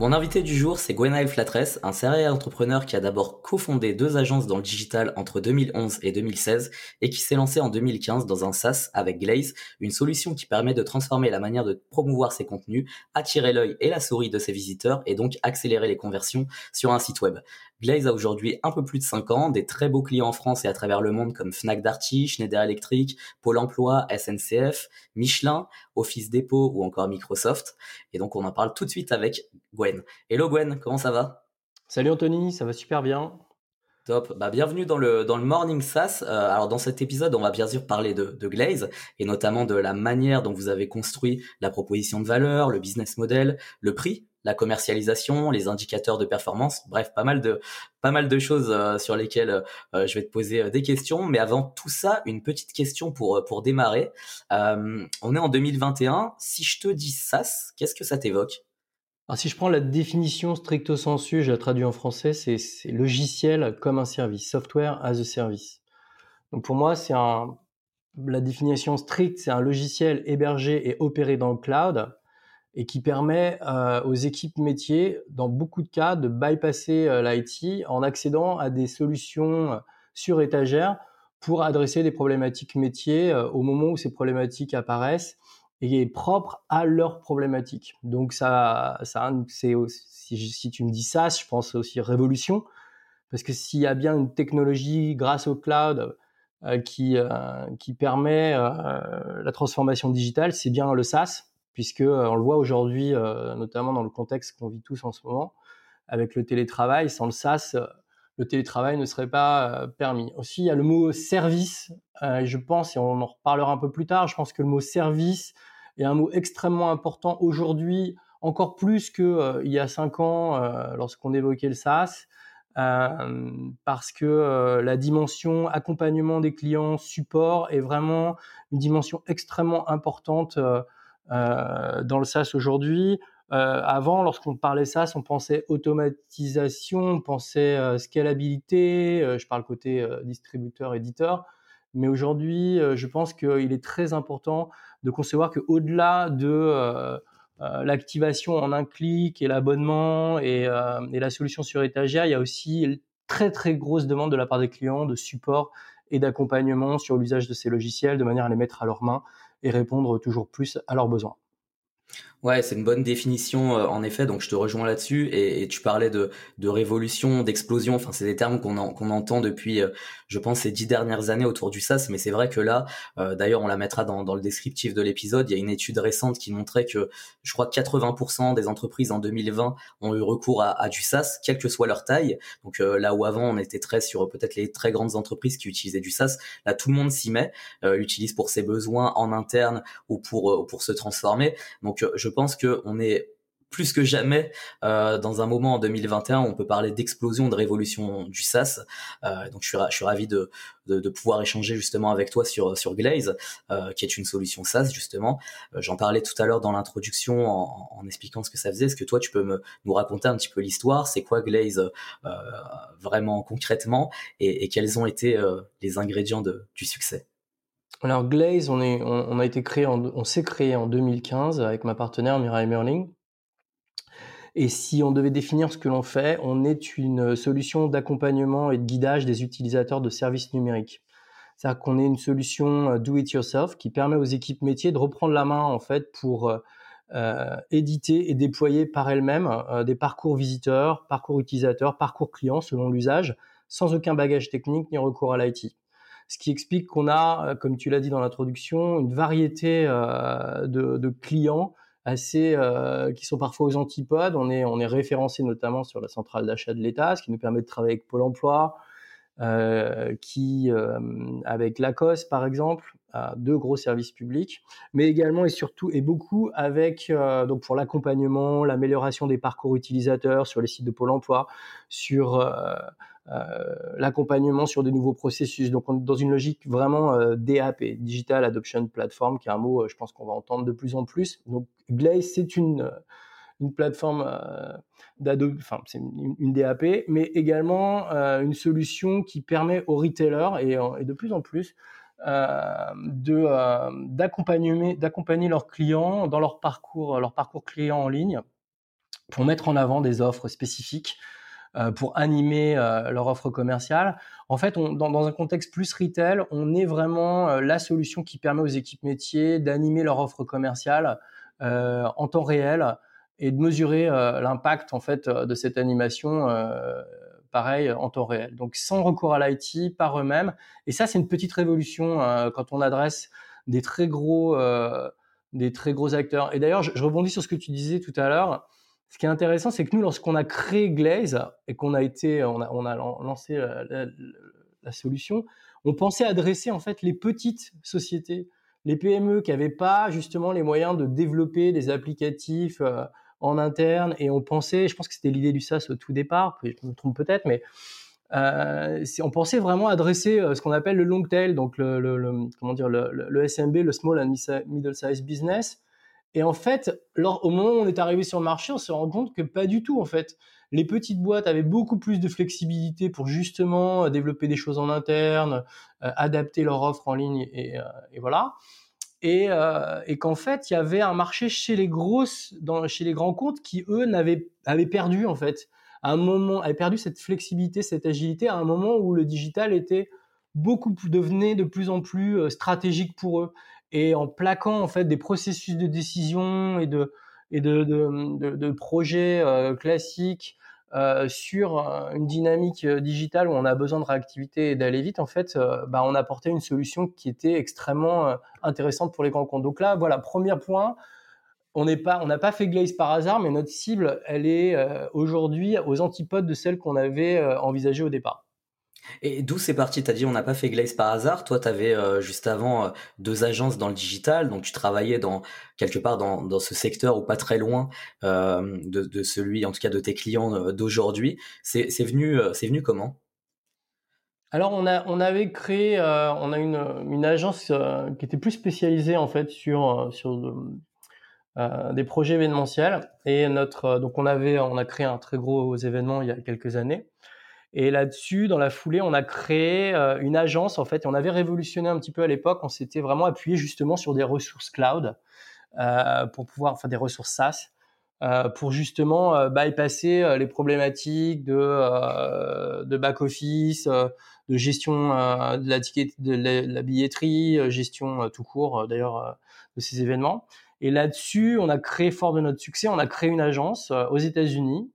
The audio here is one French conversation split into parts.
Mon invité du jour, c'est Gwenaël Flatress, un serial entrepreneur qui a d'abord cofondé deux agences dans le digital entre 2011 et 2016 et qui s'est lancé en 2015 dans un SaaS avec Glaze, une solution qui permet de transformer la manière de promouvoir ses contenus, attirer l'œil et la souris de ses visiteurs et donc accélérer les conversions sur un site web. Glaze a aujourd'hui un peu plus de 5 ans, des très beaux clients en France et à travers le monde comme Fnac Darty, Schneider Electric, Pôle Emploi, SNCF, Michelin, Office Depot ou encore Microsoft. Et donc on en parle tout de suite avec Gwen. Hello Gwen, comment ça va? Salut Anthony, ça va super bien. Top. Bah, bienvenue dans le dans le Morning SaaS. Euh, alors dans cet épisode, on va bien sûr parler de, de Glaze et notamment de la manière dont vous avez construit la proposition de valeur, le business model, le prix la commercialisation, les indicateurs de performance, bref, pas mal de pas mal de choses euh, sur lesquelles euh, je vais te poser euh, des questions. Mais avant tout ça, une petite question pour pour démarrer. on est en 2021. Si je te dis SaaS, qu'est-ce que ça t'évoque? Si je prends la définition stricto sensu, je la traduis en français, c'est logiciel comme un service, software as a service. Donc pour moi, c'est la définition stricte, c'est un logiciel hébergé et opéré dans le cloud et qui permet euh, aux équipes métiers, dans beaucoup de cas, de bypasser euh, l'IT en accédant à des solutions sur étagère pour adresser des problématiques métiers euh, au moment où ces problématiques apparaissent et propres à leurs problématiques. Donc ça, si, tu me dis ça, je pense aussi révolution, parce que s'il y a bien une technologie grâce au cloud qui qui permet la transformation digitale, c'est bien le SaaS puisque euh, on le voit aujourd'hui, euh, notamment dans le contexte qu'on vit tous en ce moment, avec le télétravail. Sans le SaaS, euh, le télétravail ne serait pas permis. Aussi, il y a le mot service. je pense, et on en reparlera un peu plus tard, je pense que le mot service est un mot extrêmement important aujourd'hui, encore plus que il y a cinq ans lorsqu'on évoquait le SaaS. parce que la dimension accompagnement des clients, support est vraiment une dimension extrêmement importante euh, dans le SaaS aujourd'hui. Euh, avant, lorsqu'on parlait SaaS, on pensait automatisation, on pensait euh, scalabilité. je parle côté distributeur, éditeur. Mais aujourd'hui, je pense qu'il est très important de concevoir qu'au-delà de l'activation en un clic et l'abonnement et, et, la solution sur étagère, il y a aussi une très très grosse demande de la part des clients de support et d'accompagnement sur l'usage de ces logiciels de manière à les mettre à leurs mains et répondre toujours plus à leurs besoins. Ouais, c'est une bonne définition euh, en effet. Donc je te rejoins là-dessus. Et, tu parlais de, de révolution, d'explosion. Enfin, c'est des termes qu'on qu'on entend depuis, euh, je pense, ces dix dernières années autour du SaaS. Mais c'est vrai que là, euh, d'ailleurs, on la mettra dans, dans le descriptif de l'épisode. Il y a une étude récente qui montrait que je crois que 80% des entreprises en 2020 ont eu recours à, à, du SaaS, quelle que soit leur taille. Donc là où avant on était très sur peut-être les très grandes entreprises qui utilisaient du SaaS, là tout le monde s'y met, l'utilise pour ses besoins en interne ou pour pour se transformer. Donc je pense que on est plus que jamais euh, dans un moment en 2021 où on peut parler d'explosion, de révolution du SaaS. Euh, donc je suis, je ravi de, pouvoir échanger justement avec toi sur, Glaze, euh, qui est une solution SaaS justement. J'en parlais tout à l'heure dans l'introduction en, expliquant ce que ça faisait. Est-ce que toi tu peux me, nous raconter un petit peu l'histoire? C'est quoi Glaze vraiment concrètement? Et, quels ont été les ingrédients du succès? Alors Glaze, on, a été créé, on s'est créé en 2015 avec ma partenaire Mirai Merling. Et si on devait définir ce que l'on fait, on est une solution d'accompagnement et de guidage des utilisateurs de services numériques. C'est-à-dire qu'on est une solution euh, do it yourself qui permet aux équipes métiers de reprendre la main en fait pour euh, euh éditer et déployer par elles-mêmes des parcours visiteurs, parcours utilisateurs, parcours clients selon l'usage, sans aucun bagage technique ni recours à l'IT ce qui explique qu'on a, euh, comme tu l'as dit dans l'introduction, une variété euh, de, clients assez euh, qui sont parfois aux antipodes. On est référencé notamment sur la centrale d'achat de l'État, ce qui nous permet de travailler avec Pôle Emploi, qui, avec Lacoste par exemple, a deux gros services publics, mais également et surtout et beaucoup avec donc pour l'accompagnement, l'amélioration des parcours utilisateurs sur les sites de Pôle Emploi, sur l'accompagnement sur de nouveaux processus. Donc on est dans une logique vraiment DAP, Digital Adoption Platform, qui est un mot, je pense qu'on va entendre de plus en plus. Donc Glaze, c'est une une plateforme euh, enfin c'est une, DAP, mais également euh, une solution qui permet aux retailers et, de plus en plus euh, de d'accompagner d'accompagner leurs clients dans leur parcours leur parcours client en ligne pour mettre en avant des offres spécifiques pour animer leur offre commerciale. En fait, dans, un contexte plus retail, on est vraiment la solution qui permet aux équipes métiers d'animer leur offre commerciale en temps réel et de mesurer euh, l'impact en fait euh, de cette animation euh, pareil en temps réel. Donc sans recours à l'IT par eux-mêmes. Et ça, c'est une petite révolution quand on adresse des très gros, des très gros acteurs. Et d'ailleurs, je, rebondis sur ce que tu disais tout à l'heure. Ce qui est intéressant, c'est que nous, lorsqu'on a créé Glaze et qu'on a été, a, on a lancé la, la, solution, on pensait adresser en fait les petites sociétés, les PME qui n'avaient pas justement les moyens de développer des applicatifs en interne et on pensait, je pense que c'était l'idée du SaaS au tout départ, je me trompe peut-être, mais euh, on pensait vraiment adresser euh, ce qu'on appelle le long tail, donc le, comment dire le, SMB, le small and middle size business. Et en fait, au moment où on est arrivé sur le marché, on se rend compte que pas du tout en fait. Les petites boîtes avaient beaucoup plus de flexibilité pour justement euh, développer des choses en interne, adapter leur offre en ligne et, et voilà. Et, euh, qu'en fait il y avait un marché chez les grosses, chez les grands comptes qui eux avaient perdu en fait. À un moment avaient perdu cette flexibilité, cette agilité à un moment où le digital était beaucoup devenait de plus en plus euh, stratégique pour eux et en plaquant en fait des processus de décision et de et de, de, de, de projets euh, classiques euh, sur une dynamique euh, digitale où on a besoin de réactivité et d'aller vite, en fait, euh, bah, on apportait une solution qui était extrêmement intéressante pour les grands comptes. Donc là, voilà, premier point, on n'est pas, on n'a pas fait Glaze par hasard, mais notre cible, elle est aujourd'hui aux antipodes de celle qu'on avait envisagée au départ. Et d'où c'est parti? T'as dit on n'a pas fait Glaze par hasard. Toi, tu avais euh, juste avant euh, deux agences dans le digital, donc tu travaillais dans quelque part dans, dans ce secteur ou pas très loin euh, de, de, celui, en tout cas de tes clients euh, d'aujourd'hui. C'est venu, c'est venu comment? Alors on a on avait créé on a une, une agence qui était plus spécialisée en fait sur sur des projets événementiels. Et notre donc on avait on a créé un très gros événement il y a quelques années et là-dessus, dans la foulée, on a créé euh, une agence. En fait, on avait révolutionné un petit peu à l'époque. On s'était vraiment appuyé justement sur des ressources cloud euh, pour pouvoir, enfin des ressources SaaS, euh, pour justement euh, bypasser les problématiques de, de back office, de gestion de la ticket, de la, billetterie, gestion tout court d'ailleurs de ces événements. Et là-dessus, on a créé fort de notre succès, on a créé une agence aux États-Unis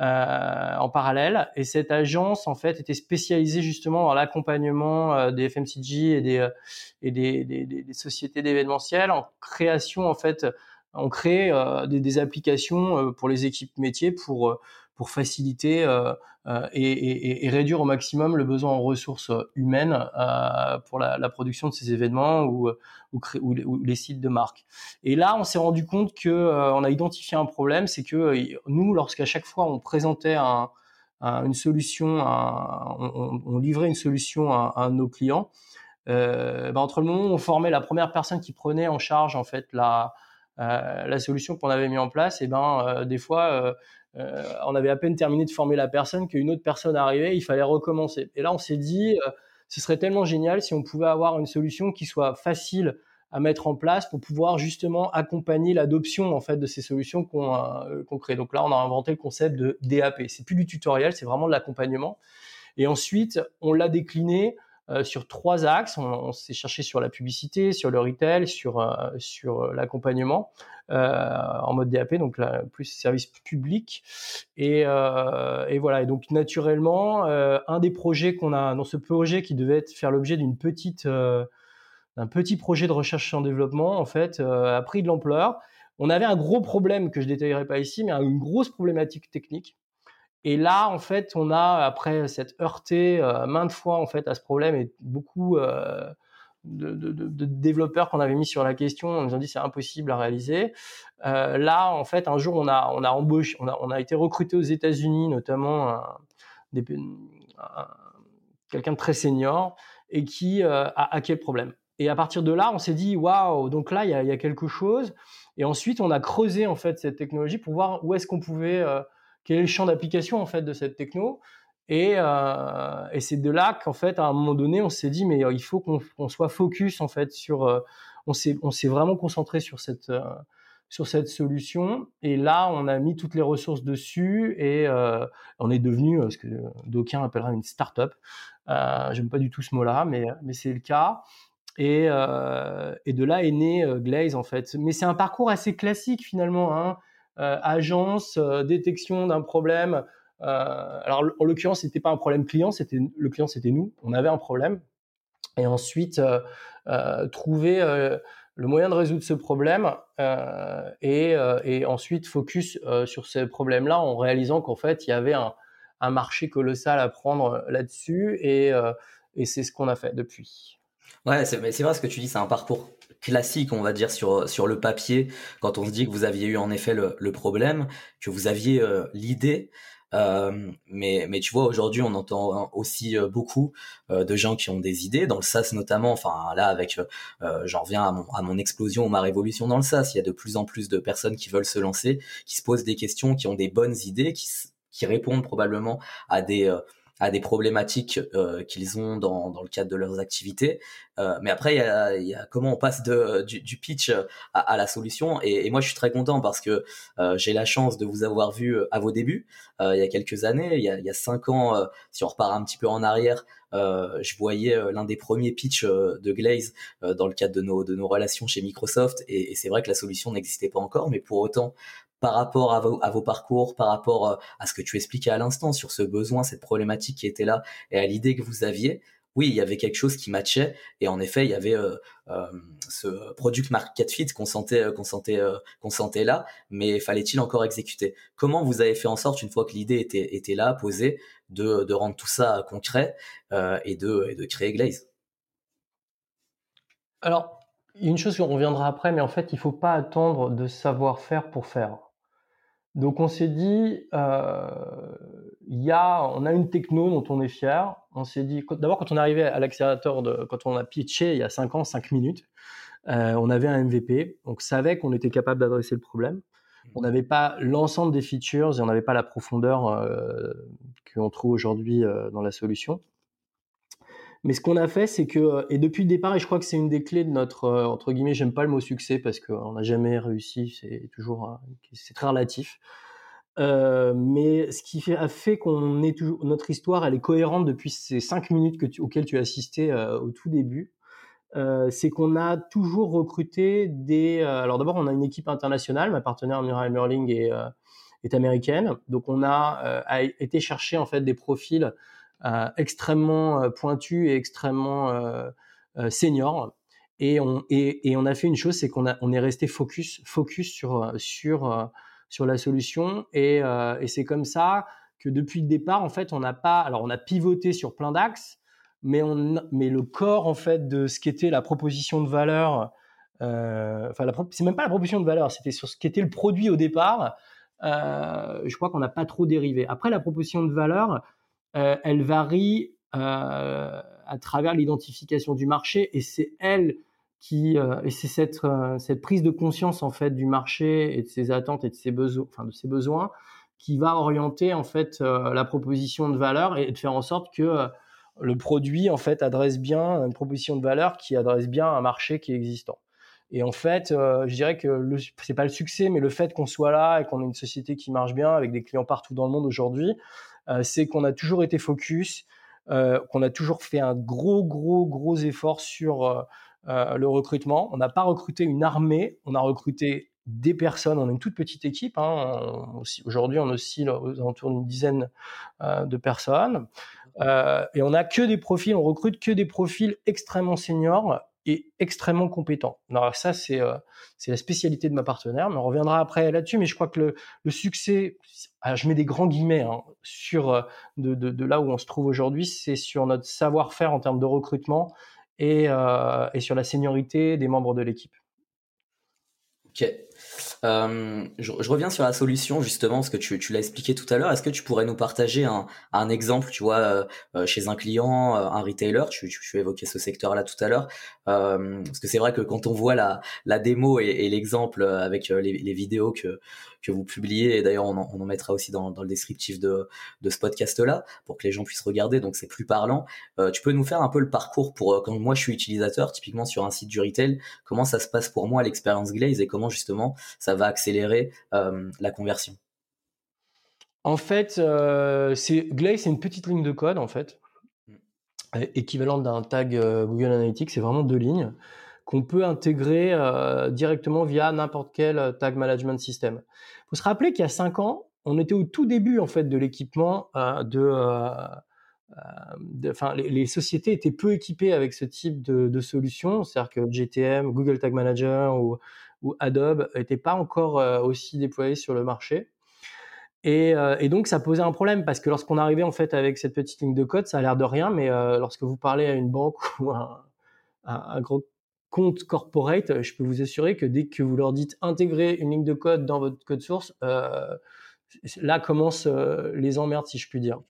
euh, en parallèle. Et cette agence, en fait, était spécialisée justement dans l'accompagnement euh, des FMCG et des euh, et des, des, des sociétés d'événementiel en création, en fait, on crée des, des, applications pour les équipes métiers pour pour faciliter euh, euh, et, et, réduire au maximum le besoin en ressources humaines euh, pour la, production de ces événements ou, les sites de marque. Et là, on s'est rendu compte que on a identifié un problème, c'est que nous, lorsqu'à chaque fois on présentait un, une solution, on, livrait une solution à, nos clients, euh, ben entre le moment où on formait la première personne qui prenait en charge en fait la euh, la solution qu'on avait mis en place, et ben euh, des fois euh, on avait à peine terminé de former la personne qu'une autre personne arrivait, il fallait recommencer. Et là, on s'est dit, euh, ce serait tellement génial si on pouvait avoir une solution qui soit facile à mettre en place pour pouvoir justement accompagner l'adoption en fait de ces solutions qu'on euh, crée. Donc là, on a inventé le concept de DAP. C'est plus du tutoriel, c'est vraiment de l'accompagnement. Et ensuite, on l'a décliné sur trois axes. On, s'est cherché sur la publicité, sur le retail, sur euh, sur euh, l'accompagnement en mode DAP, donc plus service public. Et, et voilà. Et donc naturellement, un des projets qu'on a dans ce projet qui devait être, faire l'objet d'une petite petit projet de recherche en développement, en fait, a pris de l'ampleur. On avait un gros problème que je détaillerai pas ici, mais une grosse problématique technique. Et là, en fait, on a, après s'être heurté maintes fois en fait à ce problème et beaucoup de, de, développeurs qu'on avait mis sur la question, on nous a dit c'est impossible à réaliser. Euh, là, en fait, un jour, on a, on a embauché, on a, on a été recruté aux États-Unis, notamment quelqu'un de très senior et qui euh, a hacké le problème. Et à partir de là, on s'est dit waouh, donc là, il y a, y a, quelque chose. Et ensuite, on a creusé en fait cette technologie pour voir où est-ce qu'on pouvait, euh, quel est le champ d'application en fait de cette techno. Et, euh, et c'est de là qu'en fait, à un moment donné, on s'est dit, mais euh, il faut qu'on soit focus en fait sur. Euh, on s'est vraiment concentré sur cette euh, sur cette solution. Et là, on a mis toutes les ressources dessus et on est devenu ce que d'aucuns appellera une start-up. J'aime pas du tout ce mot-là, mais mais c'est le cas. Et, et de là est né Glaze en fait. Mais c'est un parcours assez classique finalement. Hein. Agence, détection d'un problème, euh, alors en l'occurrence, c'était pas un problème client, c'était le client, c'était nous. On avait un problème. Et ensuite, euh, euh, trouver le moyen de résoudre ce problème et, ensuite focus sur ce problème-là en réalisant qu'en fait, il y avait un, marché colossal à prendre là-dessus et, et c'est ce qu'on a fait depuis. Ouais, c'est vrai ce que tu dis, c'est un parcours classique, on va dire, sur, sur le papier, quand on se dit que vous aviez eu en effet le, le problème, que vous aviez l'idée, euh, mais, mais tu vois, aujourd'hui, on entend aussi euh, beaucoup euh, de gens qui ont des idées, dans le SaaS notamment. Enfin, là, avec, j'en reviens à mon, à mon explosion ou ma révolution dans le SaaS. Il y a de plus en plus de personnes qui veulent se lancer, qui se posent des questions, qui ont des bonnes idées, qui, qui répondent probablement à des à des problématiques euh, qu'ils ont dans, dans le cadre de leurs activités. Euh, mais après, il y a, y a, comment on passe de, du, du pitch à, à, la solution. Et, et, moi, je suis très content parce que euh, j'ai la chance de vous avoir vu à vos débuts il y a quelques années. Il y a, il y a cinq ans, si on repart un petit peu en arrière, je voyais l'un des premiers pitchs de Glaze dans le cadre de nos, de nos relations chez Microsoft. Et, et c'est vrai que la solution n'existait pas encore, mais pour autant, par rapport à vos, parcours, par rapport euh, à ce que tu expliquais à l'instant sur ce besoin, cette problématique qui était là et à l'idée que vous aviez, oui, il y avait quelque chose qui matchait et en effet, il y avait euh, euh, ce product market fit qu'on sentait, là, mais fallait-il encore exécuter? Comment vous avez fait en sorte, une fois que l'idée était, là, posée, de, rendre tout ça concret et, de, et de créer Glaze? Alors, une chose qu'on reviendra après, mais en fait, il faut pas attendre de savoir-faire pour faire. Donc on s'est dit, euh, il y a, on a une techno dont on est fier. On s'est dit, d'abord quand on est arrivé à l'accélérateur, de, quand on a pitché il y a 5 ans, 5 minutes, euh, on avait un MVP, donc savait qu'on était capable d'adresser le problème. Mmh. On n'avait pas l'ensemble des features et on n'avait pas la profondeur euh, qu'on trouve aujourd'hui euh, dans la solution. Mais ce qu'on a fait, c'est que, et depuis le départ, et je crois que c'est une des clés de notre, euh, entre guillemets, j'aime pas le mot succès parce qu'on n'a jamais réussi, c'est toujours, c'est très relatif. Euh, mais ce qui a fait qu'on est toujours, notre histoire, elle est cohérente depuis ces cinq minutes auxquelles tu as assisté euh, au tout début. Euh, c'est qu'on a toujours recruté des. Euh, alors d'abord, on a une équipe internationale. Ma partenaire Muriel Merling est, est américaine, donc on a, a été chercher en fait des profils euh, extrêmement euh, pointu et extrêmement euh, senior. Et on, et, on a fait une chose, c'est qu'on on est resté focus, focus sur, sur, sur la solution. Et, et c'est comme ça que depuis le départ, en fait, on n'a pas, alors on a pivoté sur plein d'axes, mais on, mais le corps en fait de ce qu'était la proposition de valeur, euh, c'est même pas la proposition de valeur, c'était sur ce qu'était le produit au départ. Euh, je crois qu'on n'a pas trop dérivé. Après, la proposition de valeur, euh, elle varie euh, à travers l'identification du marché et c'est elle qui euh, et c'est cette prise de conscience en fait du marché et de ses attentes et de ses besoins enfin de ses besoins qui va orienter en fait la proposition de valeur et de faire en sorte que le produit en fait adresse bien une proposition de valeur qui adresse bien un marché qui est existant. Et en fait, je dirais que le, c'est pas le succès, mais le fait qu'on soit là et qu'on ait une société qui marche bien avec des clients partout dans le monde aujourd'hui, euh, c'est qu'on a toujours été focus, euh, qu'on a toujours fait un gros, gros, gros effort sur euh, le recrutement. On n'a pas recruté une armée, on a recruté des personnes. On a une toute petite équipe. Hein. Aujourd'hui, on oscille aux alentours d'une dizaine de personnes. et on a que des profils, on recrute que des profils extrêmement seniors et extrêmement compétent. Alors ça, c'est euh, la spécialité de ma partenaire, mais on reviendra après là-dessus. Mais je crois que le, le succès, je mets des grands guillemets hein, sur euh, de, de, de, là où on se trouve aujourd'hui, c'est sur notre savoir-faire en termes de recrutement et, euh, et sur la seniorité des membres de l'équipe. Ok. Euh, je, je, reviens sur la solution justement, parce que tu, tu l'as expliqué tout à l'heure. Est-ce que tu pourrais nous partager un, un exemple, tu vois, euh, euh chez un client, euh, un retailer, tu, tu, tu évoquais ce secteur-là tout à l'heure, euh, parce que c'est vrai que quand on voit la, la démo et, et l'exemple avec les, les, vidéos que, que vous publiez, et d'ailleurs on, on, en mettra aussi dans, dans le descriptif de, de ce podcast-là, pour que les gens puissent regarder, donc c'est plus parlant. tu peux nous faire un peu le parcours pour quand moi je suis utilisateur, typiquement sur un site du retail, comment ça se passe pour moi l'expérience Glaze et comment justement ça va accélérer euh, la conversion En fait, euh, c'est Glaze, c'est une petite ligne de code en fait, mm. équivalente d'un tag euh, Google Analytics. C'est vraiment deux lignes qu'on peut intégrer directement via n'importe quel tag management system. Il faut se rappeler qu'il y a cinq ans, on était au tout début en fait de l'équipement de enfin, les, les, sociétés étaient peu équipées avec ce type de, de solution, c'est-à-dire que GTM, Google Tag Manager ou, ou Adobe n'étaient pas encore euh, aussi déployés sur le marché. Et, euh, et, donc ça posait un problème parce que lorsqu'on arrivait en fait avec cette petite ligne de code, ça a l'air de rien, mais euh, lorsque vous parlez à une banque ou à un, gros compte corporate, je peux vous assurer que dès que vous leur dites intégrer une ligne de code dans votre code source, là commencent les emmerdes si je puis dire.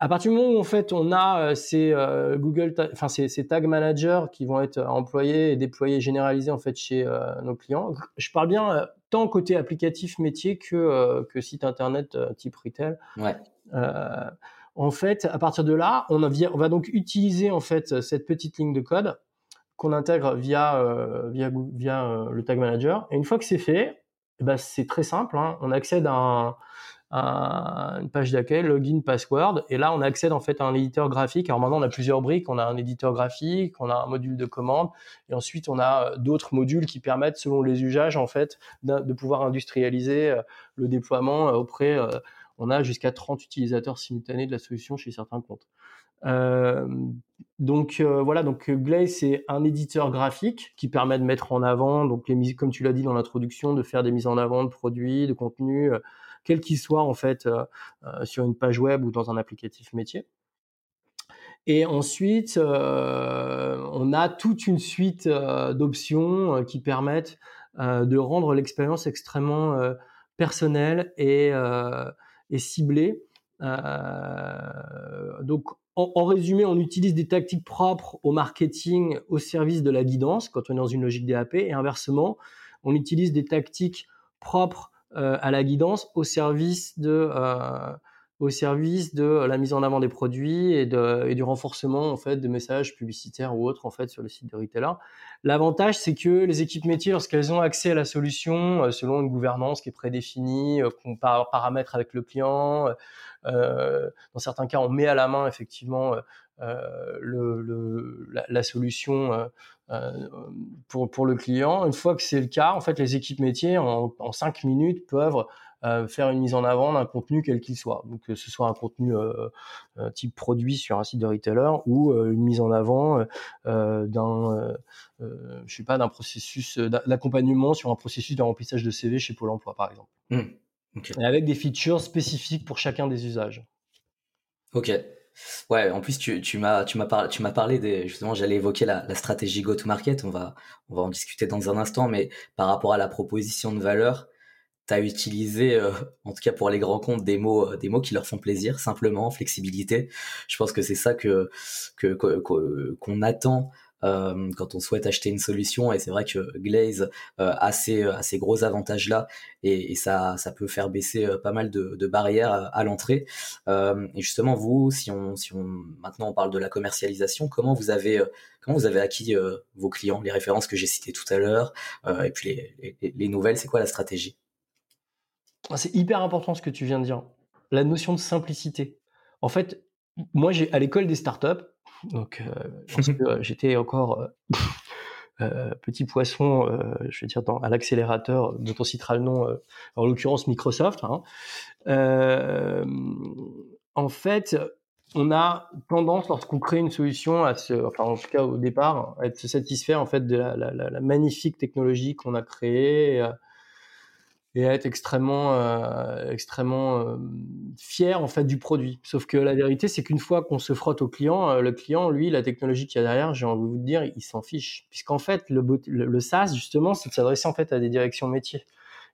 À partir du moment où en fait on a euh, ces euh, Google, enfin ces, ces, tag managers qui vont être employés et déployés, généralisés en fait chez euh, nos clients, je parle bien tant côté applicatif métier que que site internet type retail. Ouais. en fait, à partir de là, on, a, on va donc utiliser en fait cette petite ligne de code qu'on intègre via via via le tag manager. Et une fois que c'est fait, eh ben, c'est très simple. Hein, on accède à un une page d'accueil, login, password, et là on accède en fait à un éditeur graphique. Alors maintenant on a plusieurs briques, on a un éditeur graphique, on a un module de commande, et ensuite on a euh, d'autres modules qui permettent, selon les usages en fait, de pouvoir industrialiser euh, le déploiement euh, auprès. On a jusqu'à 30 utilisateurs simultanés de la solution chez certains comptes. Euh, donc euh, voilà, donc Glaze c'est un éditeur graphique qui permet de mettre en avant, donc les comme tu l'as dit dans l'introduction, de faire des mises en avant de produits, de contenus, quel qu'il soit en fait euh, euh, sur une page web ou dans un applicatif métier. Et ensuite, euh, on a toute une suite d'options qui permettent de rendre l'expérience extrêmement personnelle et, et ciblée. donc, en, résumé, on utilise des tactiques propres au marketing au service de la guidance quand on est dans une logique DAP, et inversement, on utilise des tactiques propres euh, à la guidance au service de euh, au service de la mise en avant des produits et, de, du renforcement en fait des messages publicitaires ou autres en fait sur le site de retailer. L'avantage c'est que les équipes métiers lorsqu'elles ont accès à la solution euh, selon une gouvernance qui est prédéfinie, qu'on paramètre avec le client, euh, dans certains cas on met à la main effectivement euh, le, la, solution euh, pour, pour le client. Une fois que c'est le cas, en fait, les équipes métiers, en, en cinq minutes, peuvent euh, faire une mise en avant d'un contenu quel qu'il soit. Donc que ce soit un contenu euh, type produit sur un site de retailer ou une mise en avant d'un, je sais pas, d'un processus d'accompagnement sur un processus de remplissage de CV chez Pôle Emploi, par exemple. Mmh. Et avec des features spécifiques pour chacun des usages. Ok. Ouais, en plus tu, tu m'as tu m'as parlé tu m'as parlé des justement j'allais évoquer la, la stratégie go to market, on va on va en discuter dans un instant mais par rapport à la proposition de valeur, tu as utilisé euh, en tout cas pour les grands comptes des mots euh, des mots qui leur font plaisir, simplement flexibilité. Je pense que c'est ça que qu'on attend euh, quand on souhaite acheter une solution. Et c'est vrai que Glaze a ces, ces gros avantages là et, ça, ça peut faire baisser pas mal de, barrières à l'entrée. et justement, vous, si on, si on maintenant on parle de la commercialisation, comment vous avez comment vous avez acquis vos clients, les références que j'ai citées tout à l'heure, et puis les, les, les nouvelles, c'est quoi la stratégie? C'est hyper important ce que tu viens de dire. La notion de simplicité. En fait, moi, j'ai à l'école des startups, donc, euh, j'étais encore euh, euh, petit poisson, je veux dire, dans, à l'accélérateur dont on citera le nom, en l'occurrence Microsoft. Hein. en fait, on a tendance, lorsqu'on crée une solution, à se, enfin en tout cas au départ, à être satisfaire en fait de la, la, la magnifique technologie qu'on a créée et, et, être extrêmement, euh, extrêmement euh, fier en fait du produit. Sauf que la vérité, c'est qu'une fois qu'on se frotte au client, euh, le client, lui, la technologie qu'il y a derrière, j'ai envie de vous dire, il s'en fiche, puisqu'en fait, le, le, le SaaS justement, c'est de s'adresser en fait à des directions métiers.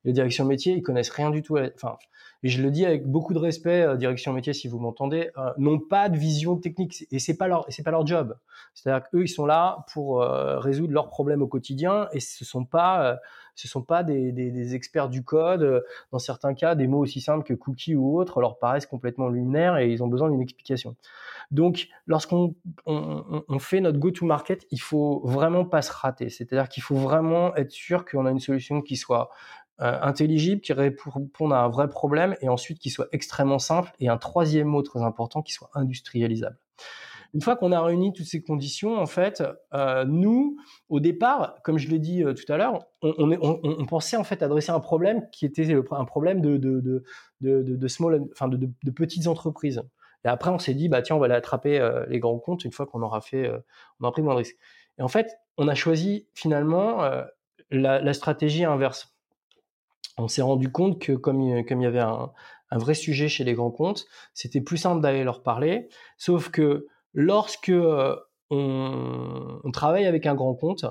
Les directions métiers, ils connaissent rien du tout. Enfin, et je le dis avec beaucoup de respect, euh, direction métier, si vous m'entendez, euh, n'ont pas de vision technique et c'est pas leur, c'est pas leur job. C'est-à-dire qu'eux, ils sont là pour euh, résoudre leurs problèmes au quotidien et ce sont pas, ce sont pas des, des, des, experts du code. Dans certains cas, des mots aussi simples que cookie ou autre leur paraissent complètement luminaires et ils ont besoin d'une explication. Donc, lorsqu'on on, on fait notre go-to-market, il faut vraiment pas se rater. C'est-à-dire qu'il faut vraiment être sûr qu'on a une solution qui soit euh, intelligible, qui réponde à un vrai problème, et ensuite qui soit extrêmement simple, et un troisième mot très important, qui soit industrialisable. Une fois qu'on a réuni toutes ces conditions, en fait, euh, nous, au départ, comme je l'ai dit euh, tout à l'heure, on, pensait en fait adresser un problème qui était un problème de, de, de, de, small, enfin de, petites entreprises. Et après, on s'est dit, bah tiens, on va aller attraper les grands comptes une fois qu'on aura fait, on aura pris moins de risques. Et en fait, on a choisi finalement la, stratégie inverse on s'est rendu compte que comme comme il y avait un, vrai sujet chez les grands comptes, c'était plus simple d'aller leur parler. Sauf que lorsque euh, on, travaille avec un grand compte,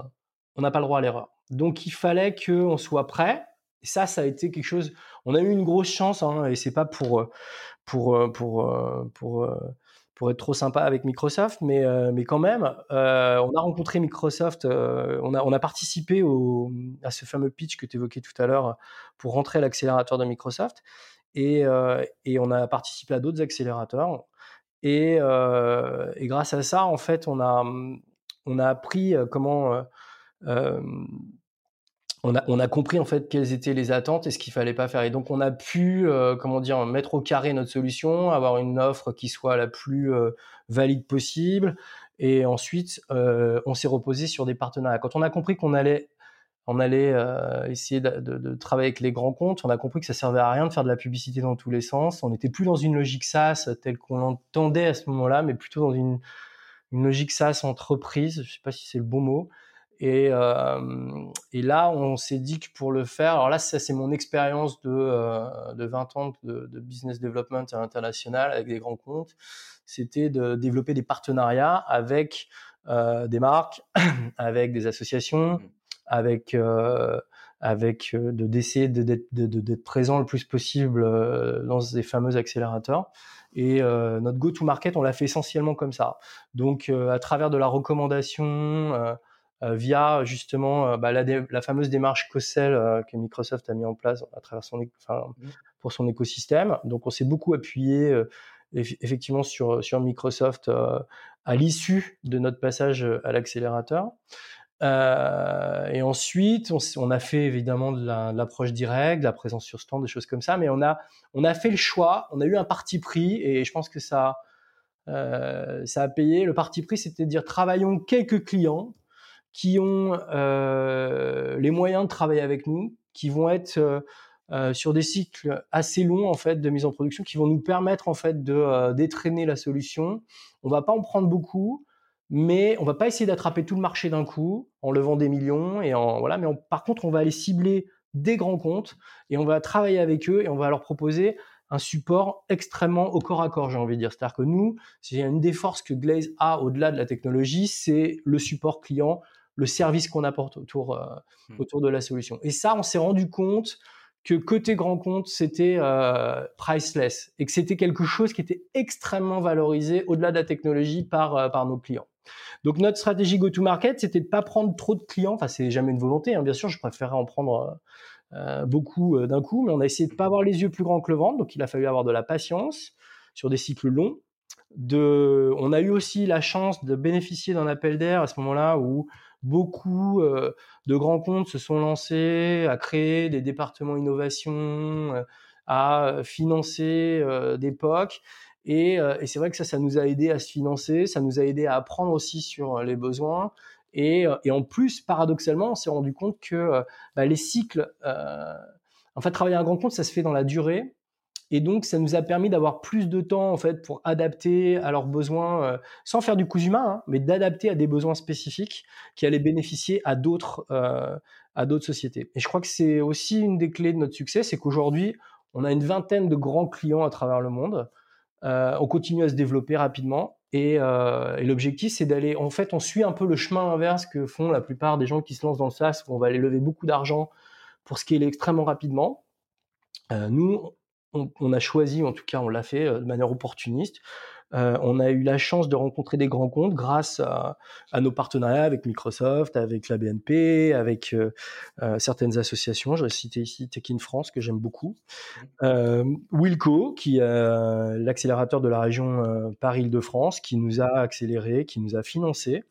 on n'a pas le droit à l'erreur. Donc il fallait qu'on soit prêt. Ça, ça a été quelque chose. On a eu une grosse chance, hein, et c'est pas pour pour pour pour, pour être trop sympa avec Microsoft, mais, euh, mais quand même, euh, on a rencontré Microsoft, euh, on, a, on a participé au, à ce fameux pitch que tu évoquais tout à l'heure pour rentrer à l'accélérateur de Microsoft, et, et on a participé à d'autres accélérateurs. Et, et, grâce à ça, en fait, on a, on a appris comment on a, compris en fait quelles étaient les attentes et ce qu'il fallait pas faire. Et donc on a pu, euh, comment dire, mettre au carré notre solution, avoir une offre qui soit la plus euh, valide possible. Et ensuite, euh, on s'est reposé sur des partenariats. Quand on a compris qu'on allait, on allait essayer de, travailler avec les grands comptes, on a compris que ça servait à rien de faire de la publicité dans tous les sens. On n'était plus dans une logique SaaS telle qu'on l'entendait à ce moment-là, mais plutôt dans une, une logique SaaS entreprise. Je sais pas si c'est le bon mot. Et, euh, et là, on s'est dit que pour le faire, alors là, ça c'est mon expérience de, euh, de 20 ans de, de, business development international avec des grands comptes, c'était de développer des partenariats avec euh, des marques, avec des associations, mmh. avec euh, avec euh, de d'essayer d'être de, d'être présent le plus possible euh, dans ces fameux accélérateurs. Et euh, notre go-to-market, on l'a fait essentiellement comme ça. Donc, à travers de la recommandation, euh, via justement euh, bah, la, la, fameuse démarche COSEL euh, que Microsoft a mis en place à travers son, enfin, mmh. pour son écosystème. Donc on s'est beaucoup appuyé effectivement sur, sur Microsoft à l'issue de notre passage à l'accélérateur. Euh, et ensuite, on, on, a fait évidemment de l'approche directe, de la présence sur stand, des choses comme ça, mais on a, on a fait le choix, on a eu un parti pris, et je pense que ça, euh, ça a payé. Le parti pris, c'était de dire travaillons quelques clients, qui ont les moyens de travailler avec nous, qui vont être sur des cycles assez longs en fait de mise en production, qui vont nous permettre en fait de détraîner la solution. On va pas en prendre beaucoup, mais on va pas essayer d'attraper tout le marché d'un coup en levant des millions et en voilà. Mais par contre, on va aller cibler des grands comptes et on va travailler avec eux et on va leur proposer un support extrêmement au corps à corps, j'ai envie de dire. C'est-à-dire que nous, une des forces que Glaze a au-delà de la technologie, c'est le support client, le service qu'on apporte autour, euh, hmm. autour de la solution. Et ça, on s'est rendu compte que côté grand compte, c'était euh, priceless et que c'était quelque chose qui était extrêmement valorisé au-delà de la technologie par, euh, par nos clients. Donc notre stratégie go-to-market, c'était de pas prendre trop de clients. Enfin, c'est jamais une volonté, hein, bien sûr. Je préférerais en prendre euh, beaucoup d'un coup, mais on a essayé de pas avoir les yeux plus grands que le ventre. Donc il a fallu avoir de la patience sur des cycles longs. De, on a eu aussi la chance de bénéficier d'un appel d'air à ce moment-là où beaucoup euh, de grands comptes se sont lancés à créer des départements innovation, euh, à financer euh, des POC. Et, et c'est vrai que ça, ça nous a aidé à se financer, ça nous a aidé à apprendre aussi sur les besoins. Et, et en plus, paradoxalement, on s'est rendu compte que bah, les cycles, en fait, travailler un grand compte, ça se fait dans la durée. Et donc, ça nous a permis d'avoir plus de temps en fait pour adapter à leurs besoins, euh, sans faire du coup humain, hein, mais d'adapter à des besoins spécifiques qui allaient bénéficier à d'autres euh, à d'autres sociétés. Et je crois que c'est aussi une des clés de notre succès, c'est qu'aujourd'hui, on a une vingtaine de grands clients à travers le monde. Euh, on continue à se développer rapidement. Et, et l'objectif, c'est d'aller. En fait, on suit un peu le chemin inverse que font la plupart des gens qui se lancent dans le SaaS, où on va aller lever beaucoup d'argent pour scaler extrêmement rapidement. Euh, nous, on, a choisi, en tout cas, on l'a fait euh, de manière opportuniste. Euh, on a eu la chance de rencontrer des grands comptes grâce à, nos partenariats avec Microsoft, avec la BNP, avec certaines associations. Je vais citer ici Tech in France que j'aime beaucoup. Wilco, qui est l'accélérateur de la région Paris-Île-de-France, qui nous a accéléré, qui nous a financé.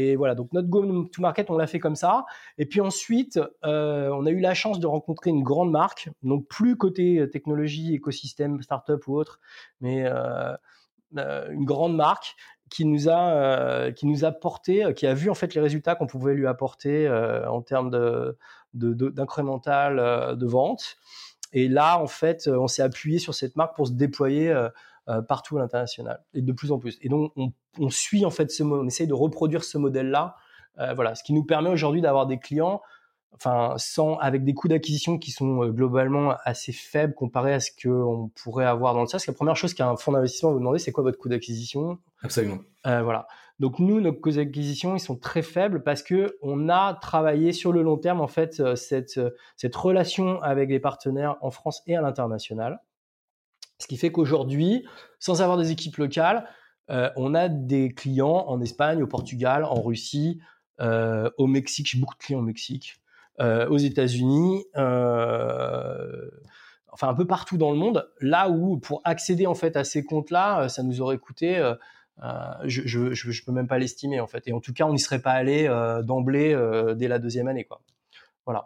Et voilà, donc notre go-to-market, on l'a fait comme ça. Et puis ensuite, euh, on a eu la chance de rencontrer une grande marque, donc plus côté euh, technologie, écosystème, startup ou autre, mais euh, une grande marque qui nous a qui nous a porté, qui a vu en fait les résultats qu'on pouvait lui apporter en termes de d'incrémental de, vente. Et là, en fait, on s'est appuyé sur cette marque pour se déployer euh, partout à l'international et de plus en plus. Et donc on, suit en fait ce on essaye de reproduire ce modèle-là. Euh, voilà, ce qui nous permet aujourd'hui d'avoir des clients, enfin sans avec des coûts d'acquisition qui sont euh, globalement assez faibles comparé à ce qu'on pourrait avoir dans le SaaS. La première chose qu'un fonds d'investissement va vous demander, c'est quoi votre coût d'acquisition? Absolument. voilà. Donc nous, nos coûts d'acquisition, ils sont très faibles parce que on a travaillé sur le long terme en fait cette cette relation avec les partenaires en France et à l'international. Ce qui fait qu'aujourd'hui, sans avoir des équipes locales, euh, on a des clients en Espagne, au Portugal, en Russie, euh, au Mexique. J'ai beaucoup de clients au Mexique, euh, aux États-Unis, enfin un peu partout dans le monde. Là où, pour accéder en fait à ces comptes-là, ça nous aurait coûté, je, je, peux même pas l'estimer en fait. Et en tout cas, on n'y serait pas allé d'emblée dès la deuxième année, quoi. Voilà.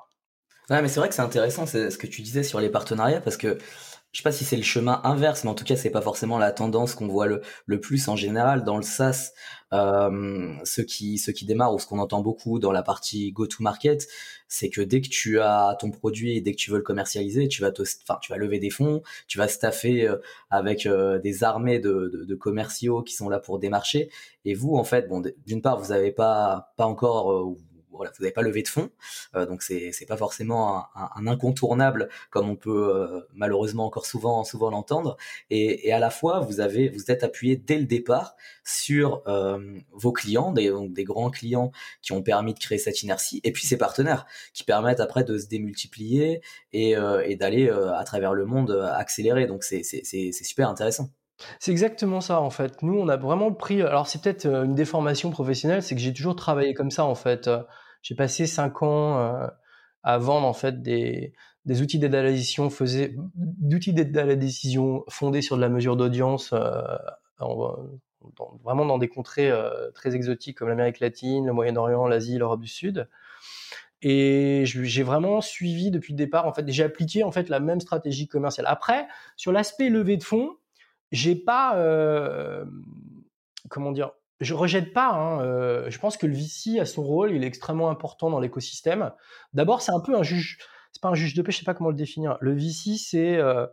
Ouais, mais c'est vrai que c'est intéressant ce que tu disais sur les partenariats parce que je sais pas si c'est le chemin inverse, mais en tout cas, c'est pas forcément la tendance qu'on voit le, plus en général dans le SaaS. Euh, ceux qui ceux qui démarrent ou ce qu'on entend beaucoup dans la partie go-to-market, c'est que dès que tu as ton produit et dès que tu veux le commercialiser, tu vas te, enfin, tu vas lever des fonds, tu vas staffer euh, avec euh, des armées de, de, de, commerciaux qui sont là pour démarcher. Et vous, en fait, bon, d'une part, vous n'avez pas pas encore euh, vous n'avez pas levé de fonds, euh, donc c'est c'est pas forcément un, incontournable comme on peut euh, malheureusement encore souvent souvent l'entendre. Et, à la fois, vous êtes appuyé dès le départ sur euh, vos clients, des, donc des grands clients qui ont permis de créer cette inertie, et puis ces partenaires qui permettent après de se démultiplier et, et d'aller à travers le monde accélérer. Donc c'est super intéressant. C'est exactement ça en fait. Nous, on a vraiment pris. Alors c'est peut-être une déformation professionnelle, c'est que j'ai toujours travaillé comme ça en fait. J'ai passé cinq ans euh, à vendre en fait des, outils d'aide à la décision, faisait d'outils d'aide à la décision fondés sur de la mesure d'audience, euh, vraiment dans des contrées euh, très exotiques comme l'Amérique latine, le Moyen-Orient, l'Asie, l'Europe du Sud. Et j'ai vraiment suivi depuis le départ, en fait, j'ai appliqué en fait la même stratégie commerciale. Après, sur l'aspect levée de fonds, j'ai pas, comment dire, je rejette pas. Hein, euh, je pense que le VC a son rôle, il est extrêmement important dans l'écosystème. D'abord, c'est un peu un juge. C'est pas un juge de paix, je sais pas comment le définir. Le VC, c'est euh,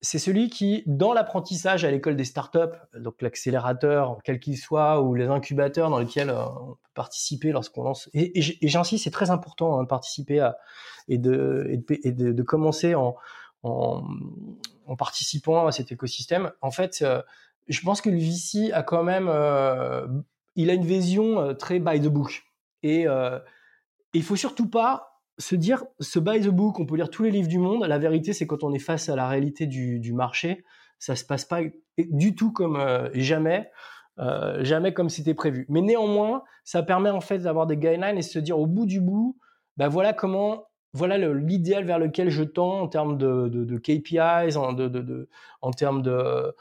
c'est celui qui, dans l'apprentissage à l'école des startups, donc l'accélérateur, quel qu'il soit, ou les incubateurs dans lesquels euh, on peut participer lorsqu'on lance. Et, j'insiste, c'est très important hein, de participer à, et de, et de, de, commencer en, en, en, participant à cet écosystème. En fait, je pense que le VC a quand même, euh, il a une vision euh, très by the book. Et euh, il faut surtout pas se dire, ce by the book, on peut lire tous les livres du monde. La vérité, c'est quand on est face à la réalité du, marché, ça se passe pas du tout comme euh, jamais. Jamais comme c'était prévu. Mais néanmoins, ça permet en fait d'avoir des guidelines et se dire au bout du bout, ben voilà comment voilà l'idéal vers lequel je tends en termes de, de, de KPIs, en, de, de, en termes de,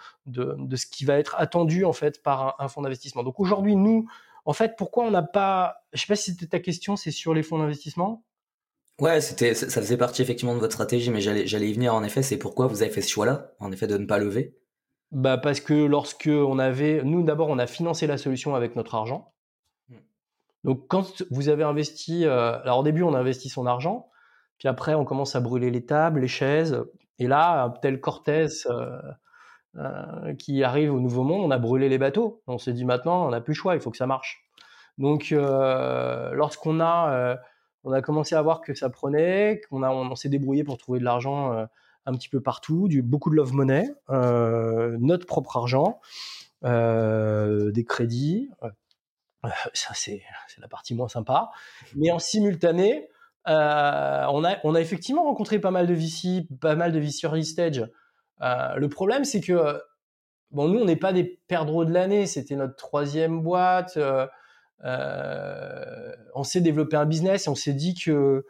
ce qui va être attendu en fait par un, fonds d'investissement. Donc aujourd'hui, nous, en fait, pourquoi on n'a pas, je sais pas si c'était ta question, c'est sur les fonds d'investissement? Ouais, c'était, ça faisait partie effectivement de votre stratégie, mais j'allais, j'allais y venir en effet. C'est pourquoi vous avez fait ce choix-là, en effet, de ne pas lever? Bah parce que lorsque on avait, nous d'abord, on a financé la solution avec notre argent. Hmm. Donc quand vous avez investi, euh, alors au début on a investi son argent, puis après, on commence à brûler les tables, les chaises. Et là, tel Cortés qui arrive au Nouveau Monde, on a brûlé les bateaux. On s'est dit maintenant, on n'a plus le choix, il faut que ça marche. Donc, lorsqu'on a, on a commencé à voir que ça prenait, qu'on a, on, s'est débrouillé pour trouver de l'argent un petit peu partout, beaucoup de love money, notre propre argent, des crédits. ça, c'est la partie moins sympa. Mais en simultané, on, a, on a effectivement rencontré pas mal de VC, pas mal de VC early stage. le problème, c'est que bon, nous, on n'est pas des perdreaux de l'année. C'était notre troisième boîte. Euh, on s'est développé un business et on s'est dit que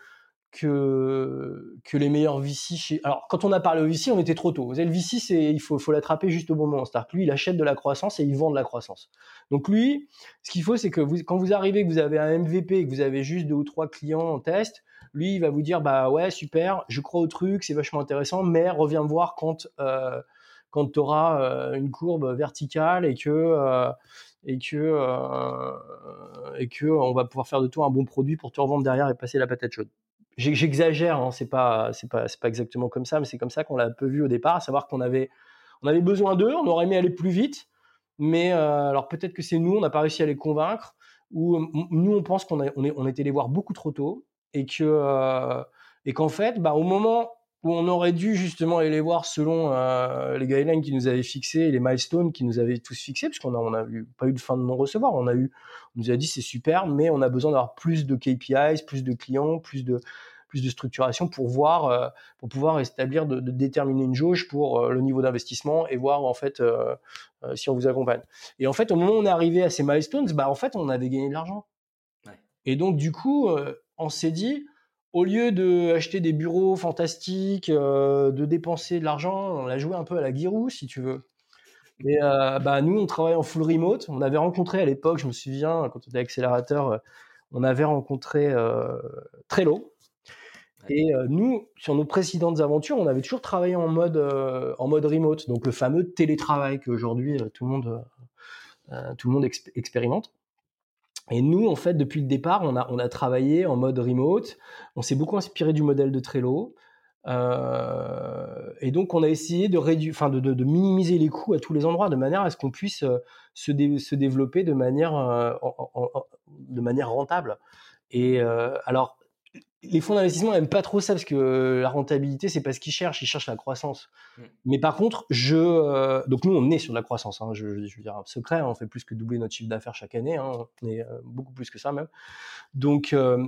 que, les meilleurs VC chez... Alors, quand on a parlé au VC, on était trop tôt. Vous savez, le VC, c'est, il faut, l'attraper juste au bon moment. C'est-à-dire que lui, il achète de la croissance et il vend de la croissance. Donc, lui, ce qu'il faut, c'est que quand vous arrivez, que vous avez un MVP et que vous avez juste deux ou trois clients en test, lui, il va vous dire, bah ouais, super, je crois au truc, c'est vachement intéressant, mais reviens voir quand, euh, quand tu auras euh, une courbe verticale et que, euh, et que euh, et que on va pouvoir faire de toi un bon produit pour te revendre derrière et passer la patate chaude. J'exagère, hein, c'est pas c'est pas c'est pas exactement comme ça, mais c'est comme ça qu'on l'a un peu vu au départ, à savoir qu'on avait on avait besoin d'eux, on aurait aimé aller plus vite, mais euh, alors peut-être que c'est nous, on n'a pas réussi à les convaincre, ou nous on pense qu'on on, est, on était les voir beaucoup trop tôt et que euh, et qu'en fait, bah, au moment où on aurait dû justement aller les voir selon euh, les guidelines qui nous avaient fixés, les milestones qui nous avaient tous fixés, parce qu'on a, on a eu, pas eu de fin de non-recevoir. On a eu, on nous a dit c'est super, mais on a besoin d'avoir plus de KPIs, plus de clients, plus de plus de structuration pour voir, euh, pour pouvoir établir, de, de, déterminer une jauge pour euh, le niveau d'investissement et voir en fait si on vous accompagne. Et en fait, au moment où on est arrivé à ces milestones, bah en fait, on avait gagné de l'argent. Ouais. Et donc du coup, on s'est dit, au lieu de acheter des bureaux fantastiques, euh, de dépenser de l'argent, on a joué un peu à la Giroud, si tu veux. Et euh, bah, nous, on travaille en full remote. On avait rencontré à l'époque, je me souviens, quand on était accélérateur, euh, on avait rencontré Trello. Et nous, sur nos précédentes aventures, on avait toujours travaillé en mode, en mode remote, donc le fameux télétravail qu'aujourd'hui tout le monde, tout le monde expérimente. Et nous, en fait, depuis le départ, on a, on a travaillé en mode remote. On s'est beaucoup inspiré du modèle de Trello. Euh, et donc, on a essayé de, réduire, de, de, minimiser les coûts à tous les endroits, de manière à ce qu'on puisse euh, se, se, développer de manière, euh, de manière rentable. Et alors, les fonds d'investissement n'aiment pas trop ça parce que la rentabilité, c'est pas ce qu'ils cherchent, ils cherchent la croissance. Mm. Mais par contre, je, euh, donc nous, on est sur la croissance. Hein, je, je, veux dire, un secret, hein, on fait plus que doubler notre chiffre d'affaires chaque année. Hein, on est euh, beaucoup plus que ça même. Donc euh,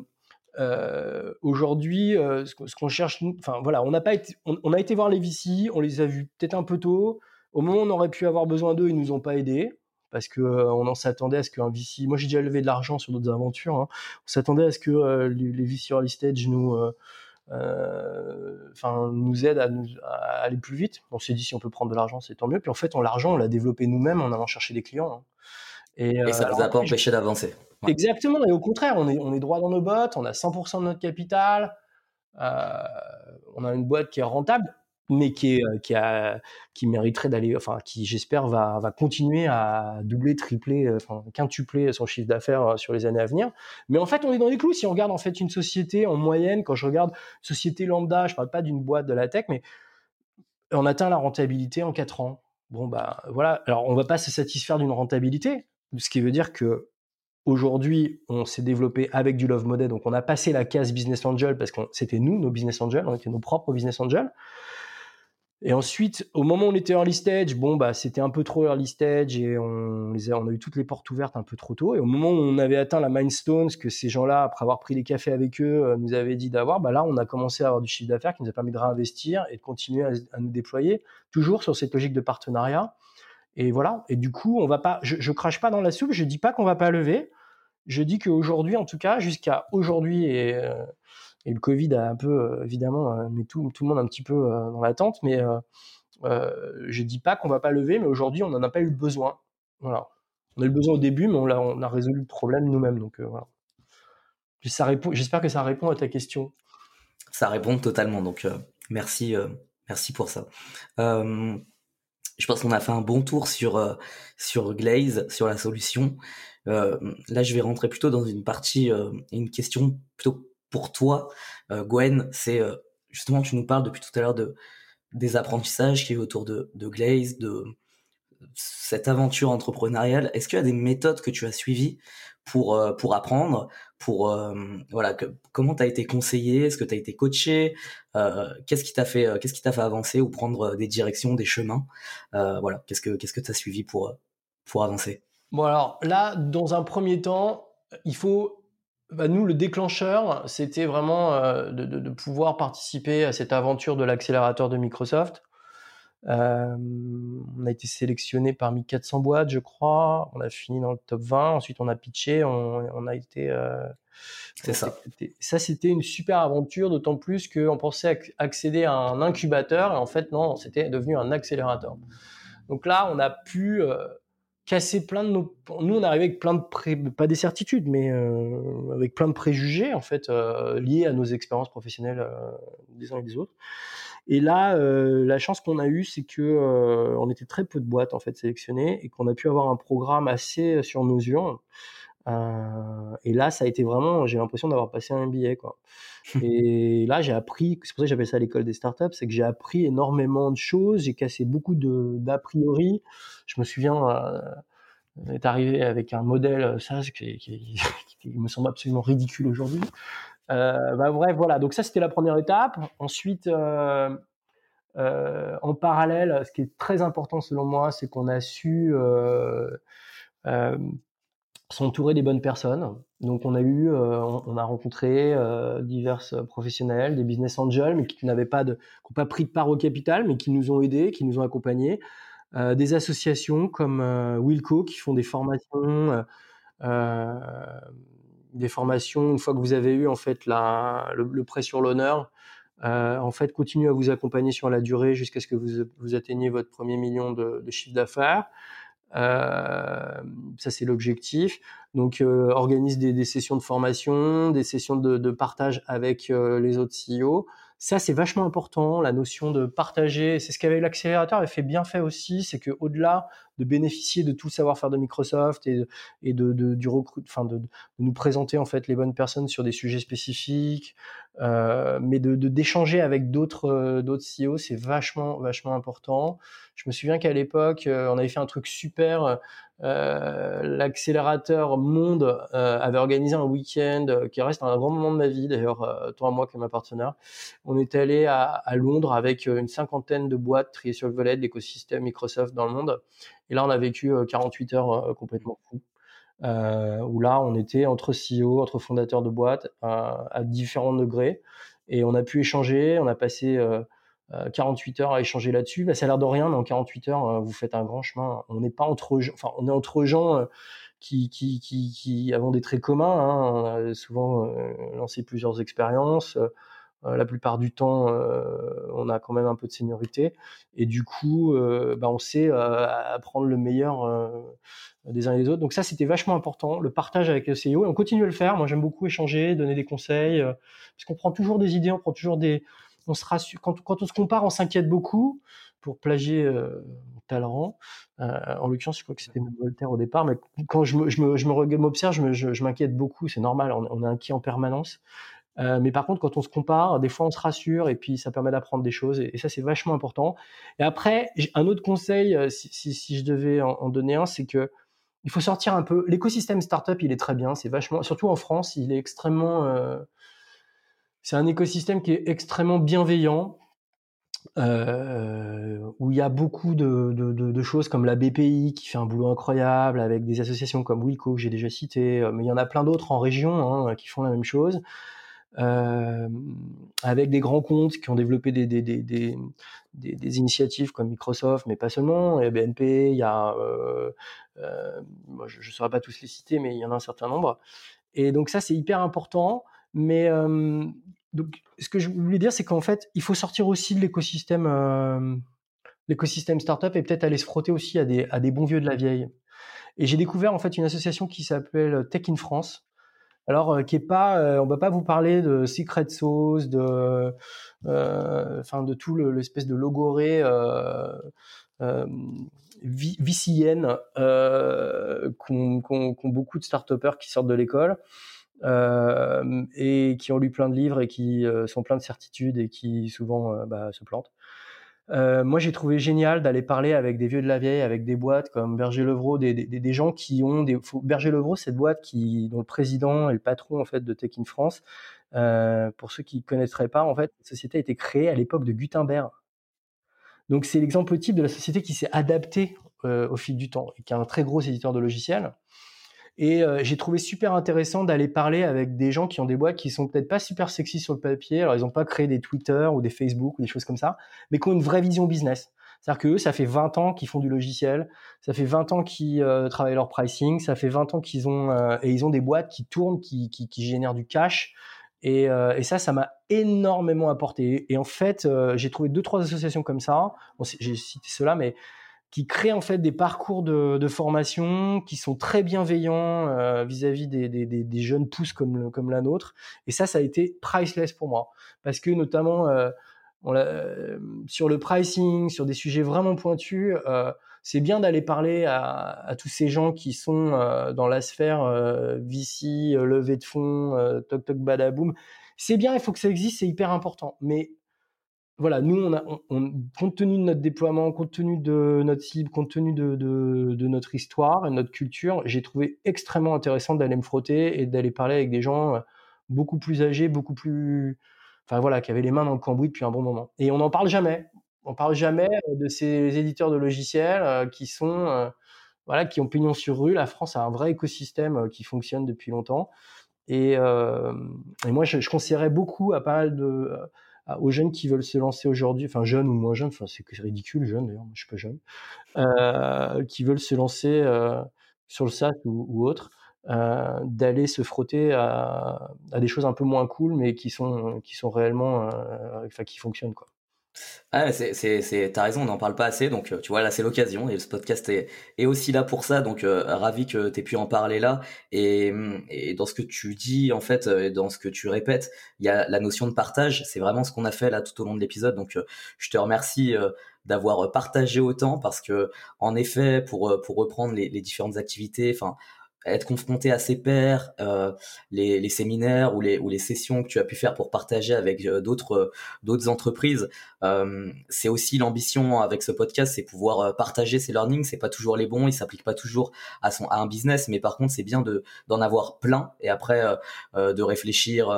euh aujourd'hui, ce qu'on cherche, enfin voilà, on n'a pas été, on, on, a été voir les VC, on les a vus peut-être un peu tôt. Au moment où on aurait pu avoir besoin d'eux, ils nous ont pas aidés parce que euh, on en s'attendait à ce qu'un VC, moi j'ai déjà levé de l'argent sur d'autres aventures, hein. on s'attendait à ce que euh, les, les, VC early stage nous, euh, enfin nous aident à, nous, à, aller plus vite. On s'est dit si on peut prendre de l'argent, c'est tant mieux. Puis en fait, on l'argent, on l'a développé nous-mêmes en allant chercher des clients. Hein. Et, et, ça ne nous a pas empêché d'avancer. Ouais. Exactement, et au contraire, on est, on est droit dans nos bottes, on a 100% de notre capital, euh, on a une boîte qui est rentable mais qui, est, euh, qui, a, qui mériterait d'aller, enfin, qui j'espère va, va continuer à doubler, tripler, euh, quintupler son chiffre d'affaires euh, sur les années à venir. Mais en fait, on est dans les clous. Si on regarde en fait une société en moyenne, quand je regarde société lambda, je parle pas d'une boîte de la tech, mais on atteint la rentabilité en 4 ans. Bon, bah voilà. Alors, on va pas se satisfaire d'une rentabilité, ce qui veut dire que Aujourd'hui, on s'est développé avec du Love Model, donc on a passé la case Business Angel parce que c'était nous, nos Business Angels, on était nos propres Business Angels. Et ensuite, au moment où on était early stage, bon, bah, c'était un peu trop early stage et on, les a, eu toutes les portes ouvertes un peu trop tôt. Et au moment où on avait atteint la milestone, que ces gens-là, après avoir pris des cafés avec eux, euh, nous avaient dit d'avoir, bah là, on a commencé à avoir du chiffre d'affaires qui nous a permis de réinvestir et de continuer à, à, nous déployer, toujours sur cette logique de partenariat. Et voilà. Et du coup, on va pas, je, je crache pas dans la soupe, je dis pas qu'on va pas lever. Je dis qu'aujourd'hui, en tout cas, jusqu'à aujourd'hui et, euh, et le Covid a un peu, euh, évidemment, euh, mis tout, le monde un petit peu euh, dans l'attente. Mais euh, je dis pas qu'on va pas lever, mais aujourd'hui, on n'en a pas eu besoin. Voilà. On a eu besoin au début, mais on a, résolu le problème nous-mêmes. Donc voilà. J'espère que ça répond à ta question. Ça répond totalement. Donc merci, merci pour ça. je pense qu'on a fait un bon tour sur sur Glaze, sur la solution. là, je vais rentrer plutôt dans une partie, une question plutôt pour toi, euh, Gwen, c'est euh, justement, tu nous parles depuis tout à l'heure de, des apprentissages qui est autour de, de Glaze, de cette aventure entrepreneuriale. Est-ce qu'il y a des méthodes que tu as suivies pour euh, pour apprendre, pour voilà, comment tu as été conseillé, est-ce que tu as été coaché, qu'est-ce qui t'a fait qu'est-ce qui t'a fait avancer ou prendre des directions, des chemins, voilà, qu'est-ce que qu'est-ce que tu as suivi pour pour avancer? Bon alors là, dans un premier temps, il faut bah, nous, le déclencheur, c'était vraiment de, de, pouvoir participer à cette aventure de l'accélérateur de Microsoft. Euh, on a été sélectionné parmi 400 boîtes, je crois. On a fini dans le top 20. Ensuite, on a pitché. On, a été. Euh, c'est ça. Ça, c'était une super aventure, d'autant plus qu'on pensait accéder à un incubateur. Et en fait, non, c'était devenu un accélérateur. Donc là, on a pu euh, casser plein de nos. Nous, on arrivait avec plein de pré... pas des certitudes, mais avec plein de préjugés en fait liés à nos expériences professionnelles des uns et des autres. Et là, euh, la chance qu'on a eue, c'est que euh, on était très peu de boîtes en fait sélectionnées et qu'on a pu avoir un programme assez euh, sur mesure. Euh, et là, ça a été vraiment, j'ai l'impression d'avoir passé un MBA quoi. et là, j'ai appris, c'est pour ça que j'appelle ça l'école des startups, c'est que j'ai appris énormément de choses, j'ai cassé beaucoup d'a priori. Je me souviens euh, est arrivé avec un modèle SaaS qui, qui, qui, me semble absolument ridicule aujourd'hui. Euh, bah, bref, voilà. Donc ça, c'était la première étape. Ensuite, euh, euh, en parallèle, ce qui est très important selon moi, c'est qu'on a su s'entourer des bonnes personnes. Donc on a eu, on, a rencontré divers professionnels, des business angels, mais qui n'avaient pas qui n'ont pas pris de part au capital, mais qui nous ont aidés, qui nous ont accompagnés. des associations comme Wilco qui font des formations des formations, une fois que vous avez eu en fait la, le, prêt sur l'honneur, euh, en fait, continue à vous accompagner sur la durée jusqu'à ce que vous, vous atteigniez votre premier million de chiffre d'affaires. Euh, ça, c'est l'objectif. Donc, euh, organise des, sessions de formation, des sessions de, de partage avec euh, les autres CEO. Ça, c'est vachement important, la notion de partager. C'est ce qu'avait l'accélérateur avait fait bien fait aussi, c'est que au-delà de bénéficier de tout le savoir-faire de Microsoft et, et de, du recrut, enfin de, de, nous présenter en fait les bonnes personnes sur des sujets spécifiques, euh, mais de d'échanger avec d'autres euh, d'autres CEO, c'est vachement vachement important. Je me souviens qu'à l'époque, euh, on avait fait un truc super. Euh, l'accélérateur Monde euh, avait organisé un week-end euh, qui reste un grand moment de ma vie, d'ailleurs, toi moi qui est ma partenaire. On est allé à, Londres avec une cinquantaine de boîtes triées sur le volet de Microsoft dans le monde. Et là, on a vécu 48 heures complètement fou. Où là, on était entre CEO, entre fondateurs de boîtes, à différents degrés. Et on a pu échanger, on a passé 48 heures à échanger là-dessus. Bah, ça a l'air de rien, mais en 48 heures, euh, vous faites un grand chemin. On n'est pas entre, enfin, on est entre gens euh, qui, qui, qui, qui avons des traits communs. Hein. On a souvent euh, lancé plusieurs expériences. la plupart du temps, on a quand même un peu de seniorité. Et du coup, bah, on sait apprendre le meilleur des uns et des autres. Donc ça, c'était vachement important. Le partage avec le CEO. Et on continue à le faire. Moi, j'aime beaucoup échanger, donner des conseils. parce qu'on prend toujours des idées, on prend toujours des on se rassure, quand, on se compare, on s'inquiète beaucoup pour plagier euh, Talleyrand. Euh, en l'occurrence, je crois que c'était Voltaire au départ, mais quand je, me, je, je m'observe, je, m'inquiète beaucoup. C'est normal, on, est inquiet en permanence. Euh, mais par contre, quand on se compare, des fois on se rassure et puis ça permet d'apprendre des choses et, ça c'est vachement important. Et après, un autre conseil, euh, si, je devais en, en donner un, c'est que il faut sortir un peu. L'écosystème startup, il est très bien, c'est vachement, surtout en France, il est extrêmement c'est un écosystème qui est extrêmement bienveillant, euh, où il y a beaucoup de, choses comme la BPI qui fait un boulot incroyable, avec des associations comme Wico que j'ai déjà cité, euh, mais il y en a plein d'autres en région hein, qui font la même chose. Euh, avec des grands comptes qui ont développé des, initiatives comme Microsoft, mais pas seulement. Il y a BNP, il y a, euh, euh, je ne saurais pas tous les citer, mais il y en a un certain nombre. Et donc ça, c'est hyper important. Mais euh, donc, ce que je voulais dire, c'est qu'en fait, il faut sortir aussi de l'écosystème, euh, l'écosystème startup et peut-être aller se frotter aussi à des, à des bons vieux de la vieille. Et j'ai découvert en fait une association qui s'appelle Tech in France. Alors, euh, qui est pas, euh, on va pas vous parler de secret sauce, de, enfin, de tout l'espèce de logoré VCN qu'ont qu qu beaucoup de start qui sortent de l'école. Euh, et qui ont lu plein de livres et qui euh, sont pleins de certitudes et qui souvent euh, bah, se plantent. Moi, j'ai trouvé génial d'aller parler avec des vieux de la vieille, avec des boîtes comme Berger Levrault, des, gens qui ont des. Berger Levrault, cette boîte qui, dont le président et le patron en fait de Tech in France. Pour ceux qui ne connaîtraient pas, en fait, la société a été créée à l'époque de Gutenberg. Donc, c'est l'exemple type de la société qui s'est adaptée au fil du temps et qui est un très gros éditeur de logiciels. Et euh, j'ai trouvé super intéressant d'aller parler avec des gens qui ont des boîtes qui sont peut-être pas super sexy sur le papier. Alors, ils n'ont pas créé des Twitter ou des Facebook ou des choses comme ça, mais qui ont une vraie vision business. C'est-à-dire que eux, ça fait 20 ans qu'ils font du logiciel, ça fait 20 ans qu'ils euh, travaillent leur pricing, ça fait 20 ans qu'ils ont euh, et ils ont des boîtes qui tournent, qui, qui, qui génèrent du cash. Et, euh, et ça, ça m'a énormément apporté. Et en fait, j'ai trouvé deux trois associations comme ça. Bon, j'ai cité cela, mais qui créent en fait des parcours de, de formation qui sont très bienveillants euh, vis-à-vis des, des, des, jeunes pousses comme, comme la nôtre. Et ça, ça a été priceless pour moi. Parce que notamment euh, on euh, sur le pricing, sur des sujets vraiment pointus, euh, c'est bien d'aller parler à, à, tous ces gens qui sont dans la sphère VC, levée de fonds, toc toc badaboum. C'est bien, il faut que ça existe, c'est hyper important. Mais voilà, nous, compte tenu de notre déploiement, compte tenu de notre cible, compte tenu de, notre histoire et notre culture, j'ai trouvé extrêmement intéressant d'aller me frotter et d'aller parler avec des gens euh, beaucoup plus âgés, beaucoup plus, enfin voilà, qui avaient les mains dans le cambouis depuis un bon moment. Et on n'en parle jamais. On parle jamais euh, de ces éditeurs de logiciels euh, qui sont, voilà, qui ont pignon sur rue. La France a un vrai écosystème qui fonctionne depuis longtemps. Et, et moi, je, je conseillerais beaucoup à pas mal de aux jeunes qui veulent se lancer aujourd'hui, enfin jeunes ou moins jeunes, enfin c'est ridicule jeune d'ailleurs, moi je suis pas jeune, euh, qui veulent se lancer euh, sur le SaaS ou, ou autre, euh, d'aller se frotter à, à, des choses un peu moins cool, mais qui sont qui sont réellement, euh, enfin qui fonctionnent quoi. Ah, c'est, c'est, c'est, t'as raison, on n'en parle pas assez, donc euh, tu vois là c'est l'occasion et ce podcast est, aussi là pour ça, donc euh, ravi que t'aies pu en parler là. Et, et dans ce que tu dis en fait, euh, dans ce que tu répètes, il y a la notion de partage. C'est vraiment ce qu'on a fait là tout au long de l'épisode, donc je te remercie d'avoir partagé autant parce que en effet, pour pour reprendre les, les différentes activités, enfin être confronté à ses pairs, euh, les, les, séminaires ou les, ou les sessions que tu as pu faire pour partager avec euh, d'autres euh, d'autres entreprises, euh, c'est aussi l'ambition avec ce podcast, c'est pouvoir euh, partager ses learnings. C'est pas toujours les bons, ils s'appliquent pas toujours à son à un business, mais par contre c'est bien de d'en avoir plein et après de réfléchir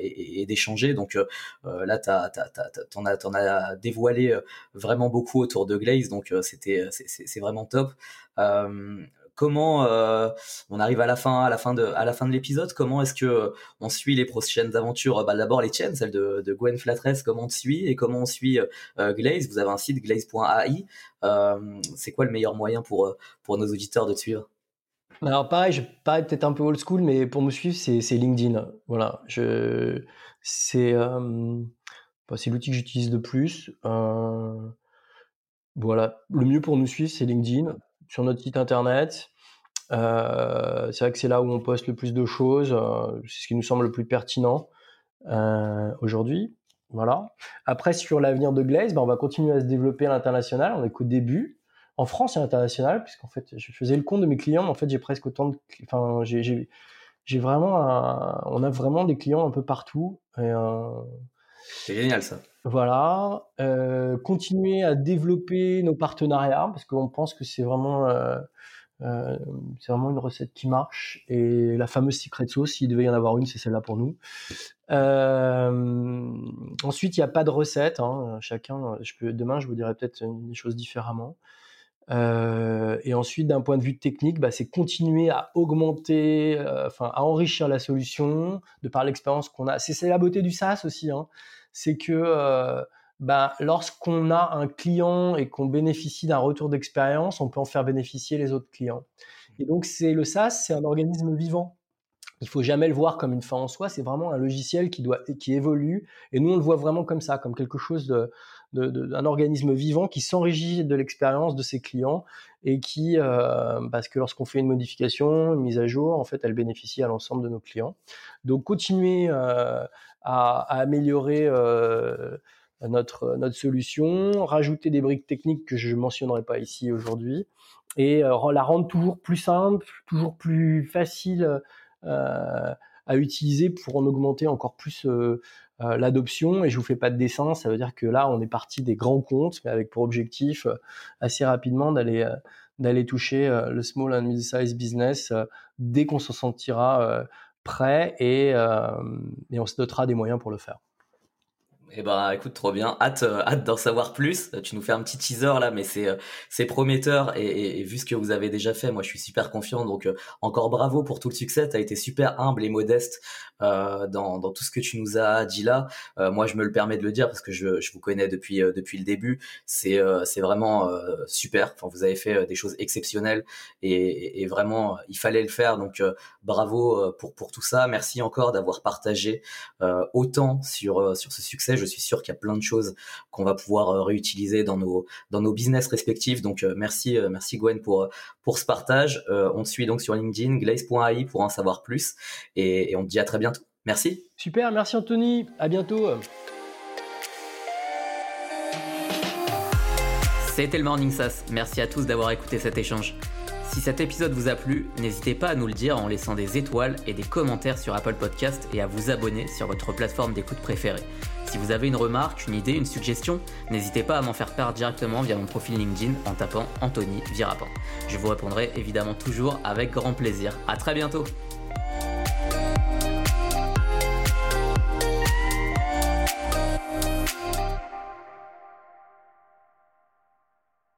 et, et d'échanger. Donc là t'as t'en as t'en as dévoilé vraiment beaucoup autour de Glaze, donc c'était c'est vraiment top. Comment euh, on arrive à la fin à la fin de à la fin de l'épisode comment est-ce que euh, on suit les prochaines aventures? Bah, d'abord les tiennes celle de, Gwen Flatress comment on suit et comment on suit euh, Glaze? Vous avez un site glaze.ai c'est quoi le meilleur moyen pour pour nos auditeurs de te suivre? Alors pareil, je parais peut-être un peu old school, mais pour me suivre, c'est, LinkedIn. Voilà, je, c'est, bah, c'est l'outil que j'utilise de plus. Voilà, le mieux pour nous suivre, c'est LinkedIn sur notre site internet. Euh, c'est vrai que c'est là où on poste le plus de choses. Euh, c'est ce qui nous semble le plus pertinent euh, aujourd'hui. Voilà. Après, sur l'avenir de Glaze, ben, on va continuer à se développer à l'international. On est qu'au début. En France et à l'international, puisqu'en fait, je faisais le compte de mes clients, mais en fait, j'ai presque autant de, enfin, j'ai, j'ai, vraiment, on a vraiment des clients un peu partout. C'est génial ça. Voilà, euh, continuer à développer nos partenariats parce qu'on pense que c'est vraiment, euh, euh, c'est vraiment une recette qui marche et la fameuse secret sauce, s'il devait y en avoir une, c'est celle-là pour nous. Ensuite, il n'y a pas de recette. Hein, chacun, je peux, demain, je vous dirai peut-être des choses différemment. Et ensuite, d'un point de vue technique, bah, c'est continuer à augmenter, enfin à enrichir la solution de par l'expérience qu'on a. C'est la beauté du SaaS aussi. Hein c'est que euh, ben, lorsqu'on a un client et qu'on bénéficie d'un retour d'expérience, on peut en faire bénéficier les autres clients. Et donc, c'est le SaaS, c'est un organisme vivant. Il faut jamais le voir comme une fin en soi. C'est vraiment un logiciel qui doit, qui évolue. Et nous, on le voit vraiment comme ça, comme quelque chose d'un organisme vivant qui s'enrichit de l'expérience de ses clients et qui, euh, parce que lorsqu'on fait une modification, une mise à jour, en fait, elle bénéficie à l'ensemble de nos clients. Donc, continuer euh, à, améliorer euh, notre, notre solution, rajouter des briques techniques que je mentionnerai pas ici aujourd'hui, et la rendre toujours plus simple, toujours plus facile à utiliser pour en augmenter encore plus l'adoption. Et je vous fais pas de dessin, ça veut dire que là, on est parti des grands comptes, mais avec pour objectif assez rapidement d'aller d'aller toucher le small and mid-size business dès qu'on se sentira prêt et, et on se dotera des moyens pour le faire. Eh ben, écoute, trop bien. Hâte, euh, hâte d'en savoir plus. Tu nous fais un petit teaser là, mais c'est euh, c'est prometteur et, et, vu ce que vous avez déjà fait, moi je suis super confiant. Donc euh, encore bravo pour tout le succès. T'as été super humble et modeste euh, dans, dans tout ce que tu nous as dit là. moi, je me le permets de le dire parce que je, je vous connais depuis depuis le début. C'est c'est vraiment super. Enfin, vous avez fait des choses exceptionnelles et, et vraiment il fallait le faire. Donc bravo pour pour tout ça. Merci encore d'avoir partagé autant sur sur ce succès je suis sûr qu'il y a plein de choses qu'on va pouvoir euh, réutiliser dans nos dans nos business respectifs. Donc euh, merci euh, merci Gwen pour pour ce partage. on te suit donc sur LinkedIn glaze.ai pour en savoir plus et, on te dit à très bientôt. Merci. Super, merci Anthony. À bientôt. C'était le Morning SaaS. Merci à tous d'avoir écouté cet échange. Si cet épisode vous a plu, n'hésitez pas à nous le dire en laissant des étoiles et des commentaires sur Apple Podcast et à vous abonner sur votre plateforme d'écoute préférée. Si vous avez une remarque, une idée, une suggestion, n'hésitez pas à m'en faire part directement via mon profil LinkedIn en tapant Anthony Virapin. Je vous répondrai évidemment toujours avec grand plaisir. À très bientôt